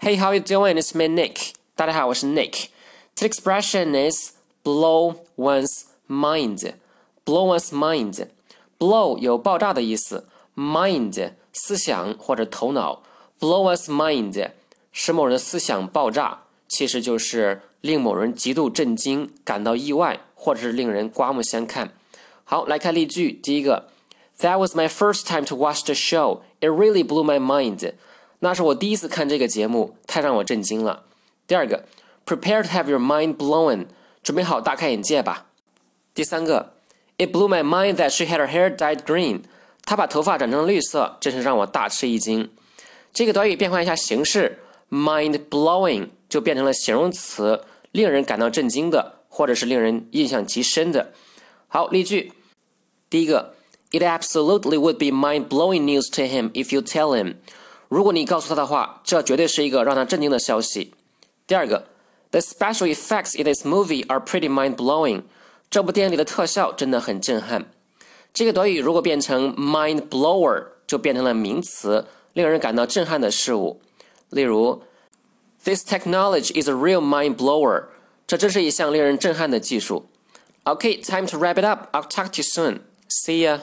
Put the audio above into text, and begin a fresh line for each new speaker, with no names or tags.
Hey, how you doing? It's me, Nick. 大家好，我是 Nick. The expression is blow one's mind. Blow one's mind. Blow 有爆炸的意思，mind 思想或者头脑。Blow one's mind 使某人的思想爆炸，其实就是令某人极度震惊、感到意外，或者是令人刮目相看。好，来看例句。第一个，That was my first time to watch the show. It really blew my mind. 那是我第一次看这个节目，太让我震惊了。第二个，Prepare to have your mind blown. 准备好大开眼界吧。第三个，It blew my mind that she had her hair dyed green. 她把头发染成了绿色，真是让我大吃一惊。这个短语变换一下形式，mind blowing 就变成了形容词，令人感到震惊的，或者是令人印象极深的。好，例句。第一个，It absolutely would be mind-blowing news to him if you tell him。如果你告诉他的话，这绝对是一个让他震惊的消息。第二个，The special effects in this movie are pretty mind-blowing。这部电影里的特效真的很震撼。这个短语如果变成 mind-blower，就变成了名词，令人感到震撼的事物。例如，This technology is a real mind-blower。这真是一项令人震撼的技术。Okay, time to wrap it up. I'll talk to you soon. See ya.